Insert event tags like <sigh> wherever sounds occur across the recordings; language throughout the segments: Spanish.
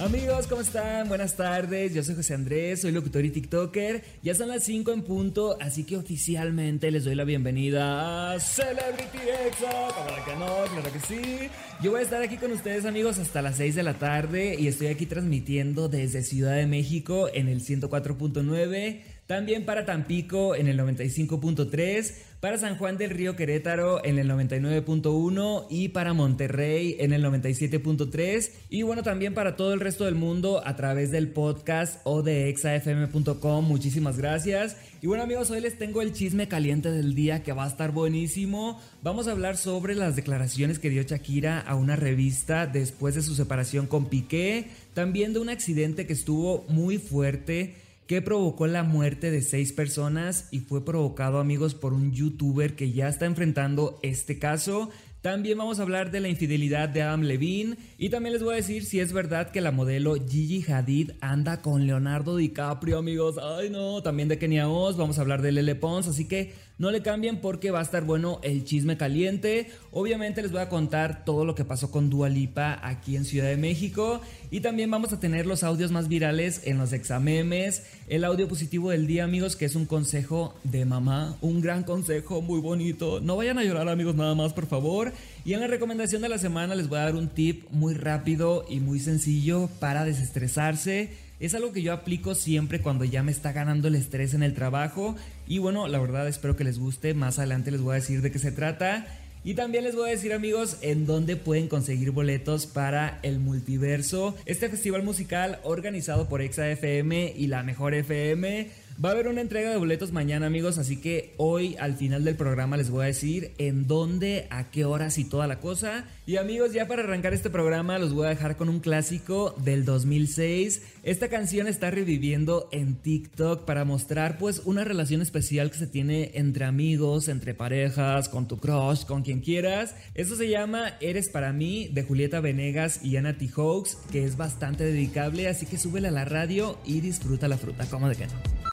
Amigos, ¿cómo están? Buenas tardes, yo soy José Andrés, soy locutor y TikToker. Ya son las 5 en punto, así que oficialmente les doy la bienvenida a Celebrity Exa. Para que no, claro que sí. Yo voy a estar aquí con ustedes, amigos, hasta las 6 de la tarde y estoy aquí transmitiendo desde Ciudad de México en el 104.9. También para Tampico en el 95.3, para San Juan del Río Querétaro en el 99.1 y para Monterrey en el 97.3 y bueno también para todo el resto del mundo a través del podcast o de exafm.com. Muchísimas gracias. Y bueno amigos, hoy les tengo el chisme caliente del día que va a estar buenísimo. Vamos a hablar sobre las declaraciones que dio Shakira a una revista después de su separación con Piqué, también de un accidente que estuvo muy fuerte que provocó la muerte de seis personas y fue provocado amigos por un youtuber que ya está enfrentando este caso. También vamos a hablar de la infidelidad de Adam Levine y también les voy a decir si es verdad que la modelo Gigi Hadid anda con Leonardo DiCaprio, amigos. Ay, no, también de Kenia Oz, vamos a hablar de Lele Pons, así que no le cambien porque va a estar bueno el chisme caliente. Obviamente les voy a contar todo lo que pasó con Dua Lipa aquí en Ciudad de México y también vamos a tener los audios más virales en los examemes, el audio positivo del día, amigos, que es un consejo de mamá, un gran consejo muy bonito. No vayan a llorar, amigos, nada más, por favor. Y en la recomendación de la semana les voy a dar un tip muy rápido y muy sencillo para desestresarse. Es algo que yo aplico siempre cuando ya me está ganando el estrés en el trabajo. Y bueno, la verdad espero que les guste. Más adelante les voy a decir de qué se trata. Y también les voy a decir amigos en dónde pueden conseguir boletos para el multiverso, este festival musical organizado por ExaFM y la Mejor FM. Va a haber una entrega de boletos mañana amigos, así que hoy al final del programa les voy a decir en dónde, a qué horas y toda la cosa. Y amigos, ya para arrancar este programa los voy a dejar con un clásico del 2006. Esta canción está reviviendo en TikTok para mostrar pues una relación especial que se tiene entre amigos, entre parejas, con tu crush, con quien quieras. Esto se llama Eres para mí de Julieta Venegas y Anna T. Hoax, que es bastante dedicable, así que súbele a la radio y disfruta la fruta, como de que no.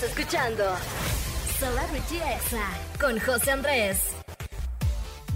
Estás escuchando Celebrity Exa con José Andrés.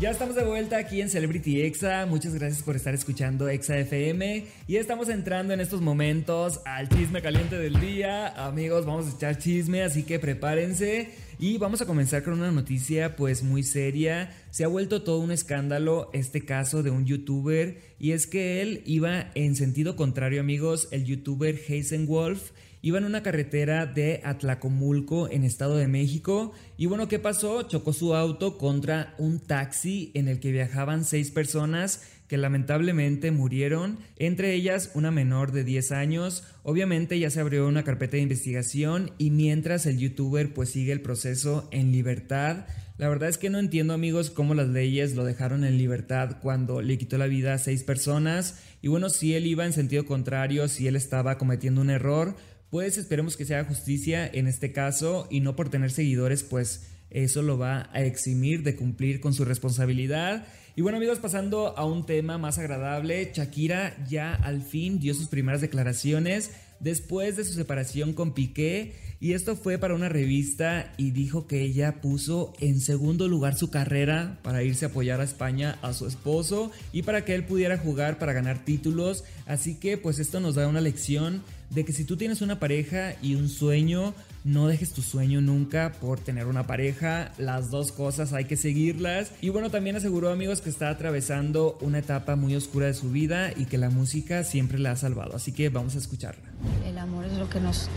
Ya estamos de vuelta aquí en Celebrity Exa. Muchas gracias por estar escuchando Exa FM. Y estamos entrando en estos momentos al chisme caliente del día. Amigos, vamos a echar chisme, así que prepárense. Y vamos a comenzar con una noticia pues muy seria. Se ha vuelto todo un escándalo este caso de un youtuber. Y es que él iba en sentido contrario, amigos. El youtuber Hazen Wolf Iba en una carretera de Atlacomulco en Estado de México y bueno, ¿qué pasó? Chocó su auto contra un taxi en el que viajaban seis personas que lamentablemente murieron, entre ellas una menor de 10 años. Obviamente ya se abrió una carpeta de investigación y mientras el youtuber pues sigue el proceso en libertad. La verdad es que no entiendo amigos cómo las leyes lo dejaron en libertad cuando le quitó la vida a seis personas. Y bueno, si él iba en sentido contrario, si él estaba cometiendo un error, pues esperemos que se haga justicia en este caso y no por tener seguidores, pues eso lo va a eximir de cumplir con su responsabilidad. Y bueno amigos, pasando a un tema más agradable, Shakira ya al fin dio sus primeras declaraciones después de su separación con Piqué y esto fue para una revista y dijo que ella puso en segundo lugar su carrera para irse a apoyar a España a su esposo y para que él pudiera jugar para ganar títulos. Así que pues esto nos da una lección de que si tú tienes una pareja y un sueño, no dejes tu sueño nunca por tener una pareja. Las dos cosas hay que seguirlas. Y bueno, también aseguró amigos que está atravesando una etapa muy oscura de su vida y que la música siempre la ha salvado. Así que vamos a escucharla. El amor es lo que nos,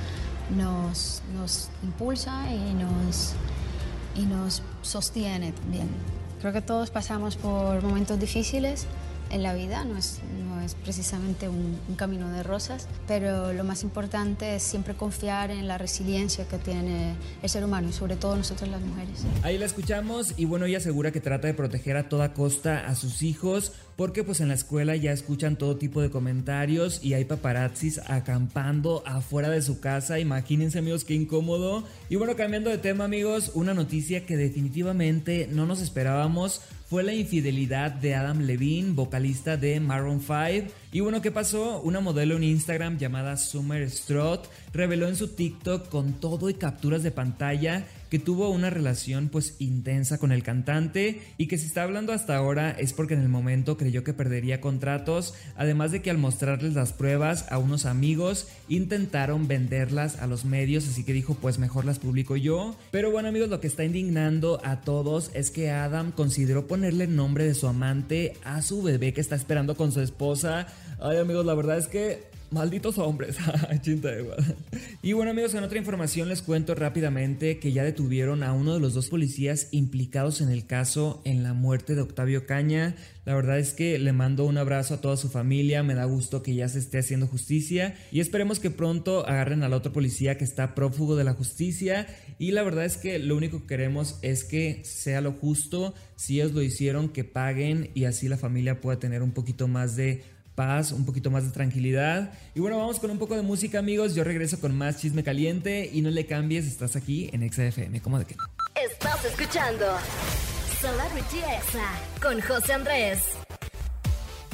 nos, nos impulsa y nos, y nos sostiene también. Creo que todos pasamos por momentos difíciles en la vida, no es, precisamente un, un, camino de rosas, pero lo más importante es siempre confiar en la resiliencia que tiene el ser humano y sobre todo nosotros las mujeres. Ahí la escuchamos y bueno, ella asegura que trata de proteger a toda costa a sus hijos porque pues en la escuela ya escuchan todo tipo de comentarios y hay paparazzis acampando afuera de su casa. Imagínense amigos qué incómodo. Y bueno, cambiando de tema amigos, una noticia que definitivamente no nos esperábamos fue la infidelidad de Adam Levine, vocalista de Maroon 5. Y bueno, ¿qué pasó? Una modelo en Instagram llamada Summer Strut reveló en su TikTok con todo y capturas de pantalla que tuvo una relación pues intensa con el cantante y que si está hablando hasta ahora es porque en el momento creyó que perdería contratos, además de que al mostrarles las pruebas a unos amigos intentaron venderlas a los medios, así que dijo pues mejor las publico yo. Pero bueno amigos, lo que está indignando a todos es que Adam consideró ponerle el nombre de su amante a su bebé que está esperando con su esposa. Ay amigos, la verdad es que Malditos hombres. <laughs> y bueno amigos, en otra información les cuento rápidamente que ya detuvieron a uno de los dos policías implicados en el caso en la muerte de Octavio Caña. La verdad es que le mando un abrazo a toda su familia, me da gusto que ya se esté haciendo justicia y esperemos que pronto agarren al otro policía que está prófugo de la justicia y la verdad es que lo único que queremos es que sea lo justo, si ellos lo hicieron, que paguen y así la familia pueda tener un poquito más de paz, un poquito más de tranquilidad. Y bueno, vamos con un poco de música, amigos. Yo regreso con más chisme caliente y no le cambies, estás aquí en XFM. ¿Cómo de que no? Estás escuchando Celebrity Exa con José Andrés.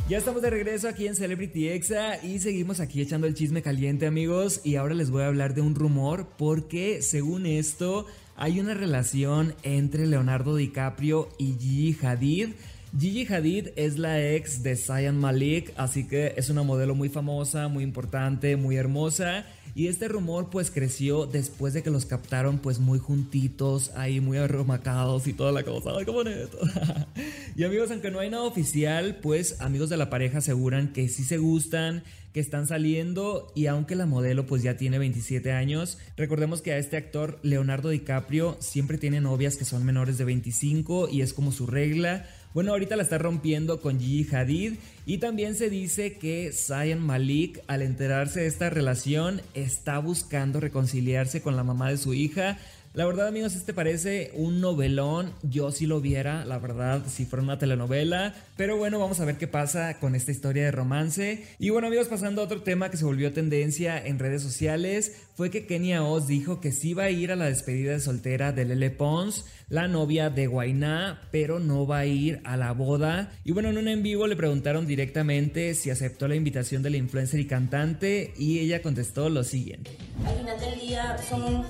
Ya estamos de regreso aquí en Celebrity Exa y seguimos aquí echando el chisme caliente amigos y ahora les voy a hablar de un rumor porque según esto hay una relación entre Leonardo DiCaprio y Gigi Hadid. Gigi Hadid es la ex de Zayn Malik, así que es una modelo muy famosa, muy importante, muy hermosa. Y este rumor pues creció después de que los captaron pues muy juntitos, ahí muy arromacados y toda la cosa. ¡Ay, qué bonito! <laughs> y amigos, aunque no hay nada oficial, pues amigos de la pareja aseguran que sí se gustan, que están saliendo y aunque la modelo pues ya tiene 27 años, recordemos que a este actor Leonardo DiCaprio siempre tiene novias que son menores de 25 y es como su regla. Bueno, ahorita la está rompiendo con Gigi Hadid y también se dice que Zayn Malik al enterarse de esta relación está buscando reconciliarse con la mamá de su hija la verdad, amigos, este parece un novelón. Yo sí lo viera, la verdad, si fuera una telenovela. Pero bueno, vamos a ver qué pasa con esta historia de romance. Y bueno, amigos, pasando a otro tema que se volvió tendencia en redes sociales, fue que Kenia Oz dijo que sí va a ir a la despedida de soltera de Lele Pons, la novia de Guainá, pero no va a ir a la boda. Y bueno, en un en vivo le preguntaron directamente si aceptó la invitación de la influencer y cantante, y ella contestó lo siguiente. Al final del día son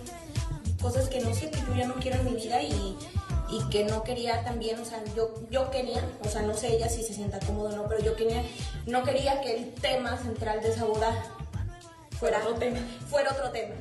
cosas que no sé, que yo ya no quiero en mi vida y, y que no quería también, o sea, yo, yo quería, o sea, no sé ella si se sienta cómodo o no, pero yo quería, no quería que el tema central de esa boda fuera otro tema. Fuera otro tema.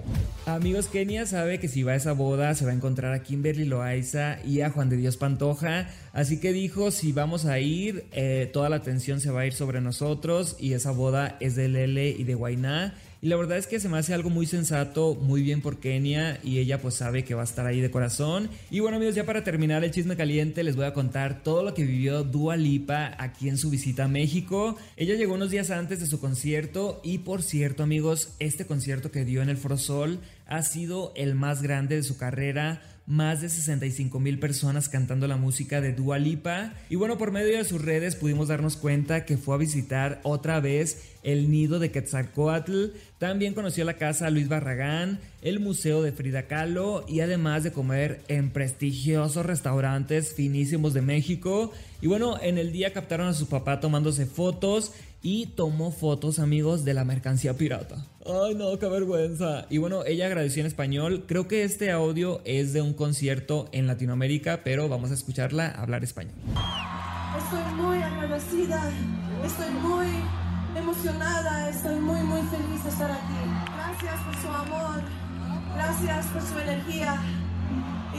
Amigos, Kenia sabe que si va a esa boda se va a encontrar a Kimberly Loaiza y a Juan de Dios Pantoja. Así que dijo, si vamos a ir, eh, toda la atención se va a ir sobre nosotros y esa boda es de Lele y de Guainá. Y la verdad es que se me hace algo muy sensato, muy bien por Kenia y ella pues sabe que va a estar ahí de corazón. Y bueno amigos, ya para terminar el chisme caliente les voy a contar todo lo que vivió Dua Lipa aquí en su visita a México. Ella llegó unos días antes de su concierto y por cierto amigos, este concierto que dio en el Foro Sol ha sido el más grande de su carrera más de 65 mil personas cantando la música de Dua Lipa. Y bueno, por medio de sus redes pudimos darnos cuenta que fue a visitar otra vez el nido de Quetzalcoatl. También conoció la casa Luis Barragán, el museo de Frida Kahlo y además de comer en prestigiosos restaurantes finísimos de México. Y bueno, en el día captaron a su papá tomándose fotos y tomó fotos, amigos, de la mercancía pirata. Ay, no, qué vergüenza. Y bueno, ella agradeció en español. Creo que este audio es de un concierto en Latinoamérica, pero vamos a escucharla hablar español. Estoy muy agradecida, estoy muy emocionada, estoy muy, muy feliz de estar aquí. Gracias por su amor, gracias por su energía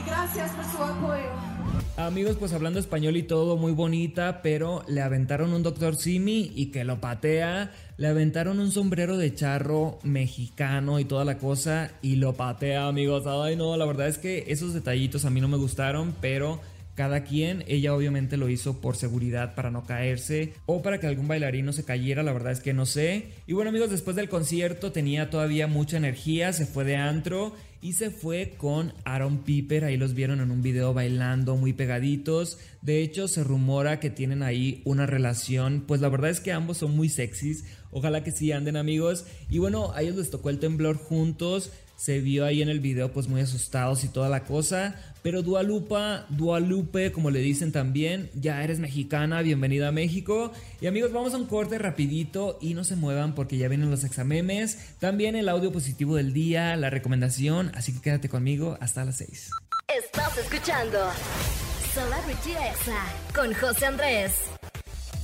gracias por su apoyo. Amigos, pues hablando español y todo muy bonita, pero le aventaron un doctor Simi y que lo patea. Le aventaron un sombrero de charro mexicano y toda la cosa y lo patea, amigos. Ay, no, la verdad es que esos detallitos a mí no me gustaron, pero cada quien. Ella obviamente lo hizo por seguridad para no caerse o para que algún bailarín no se cayera, la verdad es que no sé. Y bueno amigos, después del concierto tenía todavía mucha energía, se fue de antro y se fue con Aaron Piper. Ahí los vieron en un video bailando muy pegaditos. De hecho, se rumora que tienen ahí una relación. Pues la verdad es que ambos son muy sexys. Ojalá que sí anden amigos. Y bueno, a ellos les tocó el temblor juntos se vio ahí en el video pues muy asustados y toda la cosa. Pero Dualupa, Dualupe, como le dicen también, ya eres mexicana, bienvenida a México. Y amigos, vamos a un corte rapidito y no se muevan porque ya vienen los examemes. También el audio positivo del día, la recomendación, así que quédate conmigo hasta las 6. Estás escuchando Celebrity Exa con José Andrés.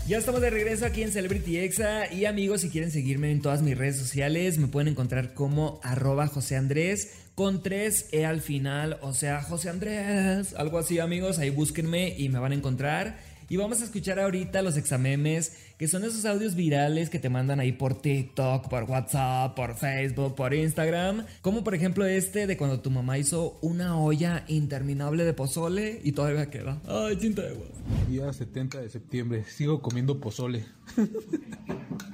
Ya estamos de regreso aquí en Celebrity Exa y amigos, si quieren seguirme en todas mis redes sociales, me pueden encontrar como arroba José Andrés con 3 E al final, o sea, José Andrés, algo así amigos, ahí búsquenme y me van a encontrar. Y vamos a escuchar ahorita los examemes, que son esos audios virales que te mandan ahí por TikTok, por WhatsApp, por Facebook, por Instagram. Como por ejemplo este de cuando tu mamá hizo una olla interminable de pozole y todavía queda. Ay, cinta de agua. Día 70 de septiembre, sigo comiendo pozole. <laughs>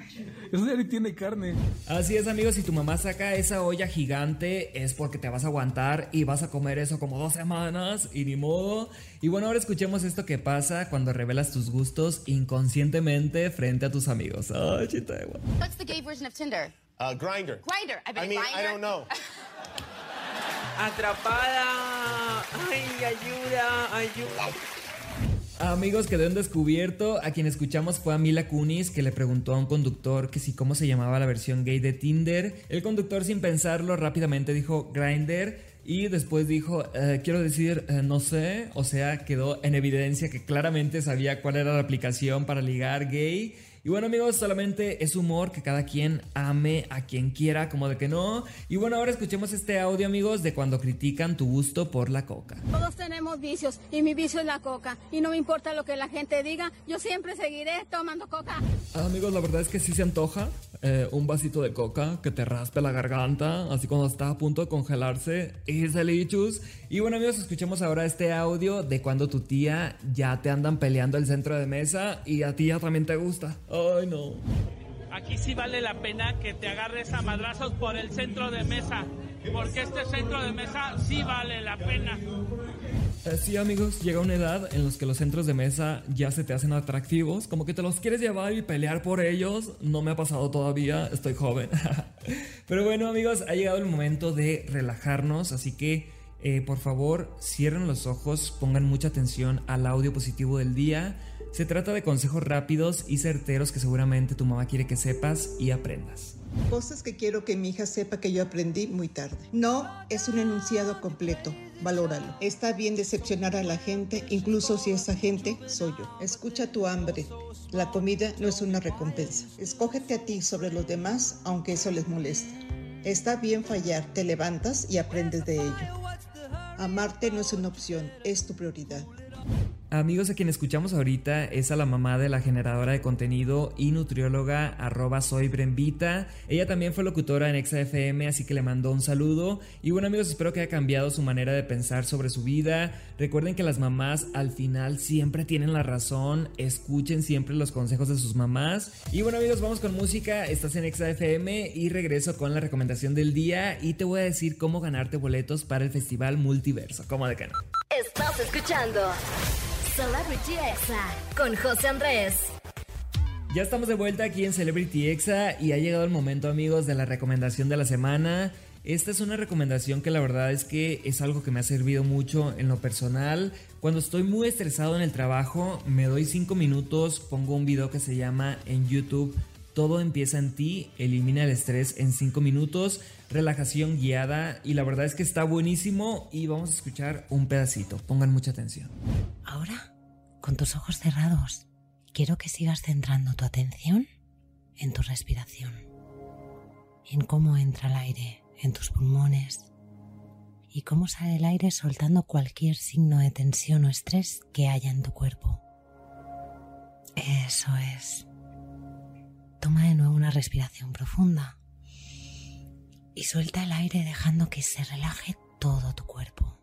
Eso ya ni tiene carne. Así es, amigos. Si tu mamá saca esa olla gigante, es porque te vas a aguantar y vas a comer eso como dos semanas y ni modo. Y bueno, ahora escuchemos esto que pasa cuando revelas tus gustos inconscientemente frente a tus amigos. Ay, chita de. What's the gay version of Tinder? Uh, grinder. Grinder. I, I mean, I Grindr- don't know. <laughs> Atrapada. Ay, ayuda, ayuda. Amigos, quedó en descubierto. A quien escuchamos fue a Mila Kunis, que le preguntó a un conductor que si cómo se llamaba la versión gay de Tinder. El conductor, sin pensarlo, rápidamente dijo Grinder. Y después dijo, "Eh, quiero decir, eh, no sé. O sea, quedó en evidencia que claramente sabía cuál era la aplicación para ligar gay. Y bueno amigos, solamente es humor que cada quien ame a quien quiera, como de que no. Y bueno, ahora escuchemos este audio amigos de cuando critican tu gusto por la coca. Todos tenemos vicios y mi vicio es la coca. Y no me importa lo que la gente diga, yo siempre seguiré tomando coca. Amigos, la verdad es que sí se antoja eh, un vasito de coca que te raspe la garganta, así cuando está a punto de congelarse. Es delicious. Y bueno, amigos, escuchemos ahora este audio de cuando tu tía ya te andan peleando el centro de mesa y a ti ya también te gusta. Ay, no. Aquí sí vale la pena que te agarres a madrazos por el centro de mesa. Porque este centro de mesa sí vale la pena. Eh, sí, amigos, llega una edad en los que los centros de mesa ya se te hacen atractivos, como que te los quieres llevar y pelear por ellos. No me ha pasado todavía, estoy joven. <laughs> Pero bueno, amigos, ha llegado el momento de relajarnos, así que eh, por favor cierren los ojos, pongan mucha atención al audio positivo del día. Se trata de consejos rápidos y certeros que seguramente tu mamá quiere que sepas y aprendas. Cosas que quiero que mi hija sepa que yo aprendí muy tarde. No es un enunciado completo. Valóralo. Está bien decepcionar a la gente, incluso si esa gente soy yo. Escucha tu hambre. La comida no es una recompensa. Escógete a ti sobre los demás, aunque eso les moleste. Está bien fallar, te levantas y aprendes de ello. Amarte no es una opción, es tu prioridad. Amigos, a quien escuchamos ahorita es a la mamá de la generadora de contenido y nutrióloga arroba soy Brembita. Ella también fue locutora en ExaFM, así que le mandó un saludo. Y bueno amigos, espero que haya cambiado su manera de pensar sobre su vida. Recuerden que las mamás al final siempre tienen la razón. Escuchen siempre los consejos de sus mamás. Y bueno amigos, vamos con música. Estás en ExaFM y regreso con la recomendación del día. Y te voy a decir cómo ganarte boletos para el Festival Multiverso. ¿Cómo de? Estás escuchando Celebrity Exa con José Andrés. Ya estamos de vuelta aquí en Celebrity Exa y ha llegado el momento amigos de la recomendación de la semana. Esta es una recomendación que la verdad es que es algo que me ha servido mucho en lo personal. Cuando estoy muy estresado en el trabajo, me doy 5 minutos, pongo un video que se llama en YouTube Todo empieza en ti, elimina el estrés en 5 minutos, relajación guiada y la verdad es que está buenísimo y vamos a escuchar un pedacito. Pongan mucha atención. Ahora, con tus ojos cerrados, quiero que sigas centrando tu atención en tu respiración, en cómo entra el aire en tus pulmones y cómo sale el aire soltando cualquier signo de tensión o estrés que haya en tu cuerpo. Eso es. Toma de nuevo una respiración profunda y suelta el aire dejando que se relaje todo tu cuerpo.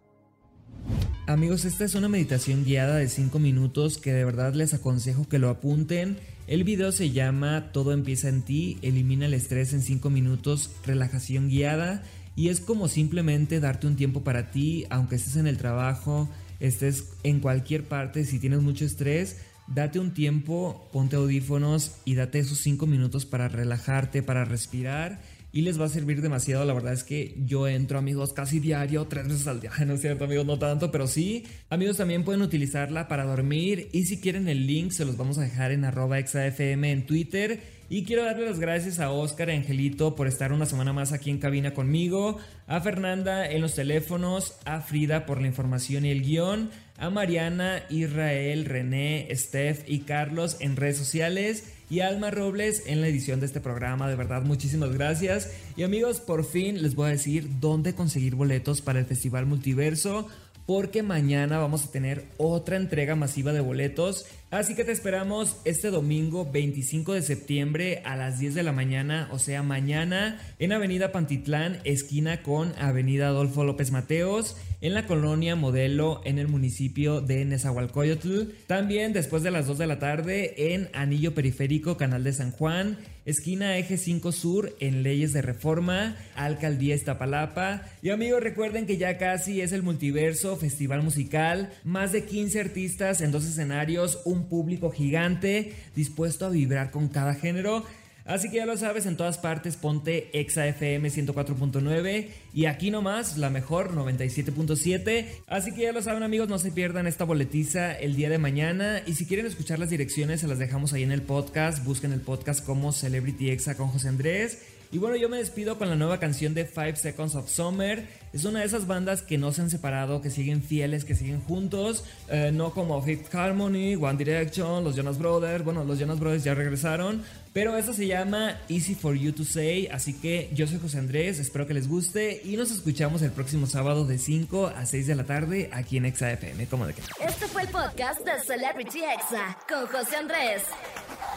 Amigos, esta es una meditación guiada de 5 minutos que de verdad les aconsejo que lo apunten. El video se llama Todo empieza en ti, elimina el estrés en 5 minutos, relajación guiada y es como simplemente darte un tiempo para ti, aunque estés en el trabajo, estés en cualquier parte, si tienes mucho estrés, date un tiempo, ponte audífonos y date esos 5 minutos para relajarte, para respirar y les va a servir demasiado. La verdad es que yo entro, amigos, casi diario, tres veces al día. <laughs> No es cierto, amigos, no tanto, pero sí. Amigos, también pueden utilizarla para dormir. Y si quieren el link, se los vamos a dejar en arroba exafm en Twitter. Y quiero darle las gracias a Oscar y Angelito por estar una semana más aquí en cabina conmigo, a Fernanda en los teléfonos, a Frida por la información y el guion, a Mariana, Israel, René, Steph y Carlos en redes sociales y Alma Robles en la edición de este programa. De verdad, muchísimas gracias. Y amigos, por fin les voy a decir dónde conseguir boletos para el Festival Multiverso porque mañana vamos a tener otra entrega masiva de boletos. Así que te esperamos este domingo 25 de septiembre a las 10 de la mañana, o sea, mañana en Avenida Pantitlán, esquina con Avenida Adolfo López Mateos, en la colonia Modelo en el municipio de Nezahualcóyotl. También después de las 2 de la tarde en Anillo Periférico, Canal de San Juan esquina Eje 5 Sur en Leyes de Reforma, Alcaldía Iztapalapa. Y amigos, recuerden que ya casi es el Multiverso Festival Musical, más de 15 artistas en dos escenarios, un público gigante dispuesto a vibrar con cada género. Así que ya lo sabes, en todas partes ponte ExaFM 104.9 y aquí nomás la mejor 97.7. Así que ya lo saben amigos, no se pierdan esta boletiza el día de mañana y si quieren escuchar las direcciones se las dejamos ahí en el podcast, busquen el podcast como Celebrity Exa con José Andrés. Y bueno, yo me despido con la nueva canción de Five Seconds of Summer. Es una de esas bandas que no se han separado, que siguen fieles, que siguen juntos. Eh, no como Fifth Harmony, One Direction, los Jonas Brothers. Bueno, los Jonas Brothers ya regresaron. Pero esta se llama Easy for You to Say. Así que yo soy José Andrés, espero que les guste. Y nos escuchamos el próximo sábado de 5 a 6 de la tarde aquí en Exa FM. ¿Cómo de qué? Este fue el podcast de Celebrity Exa con José Andrés.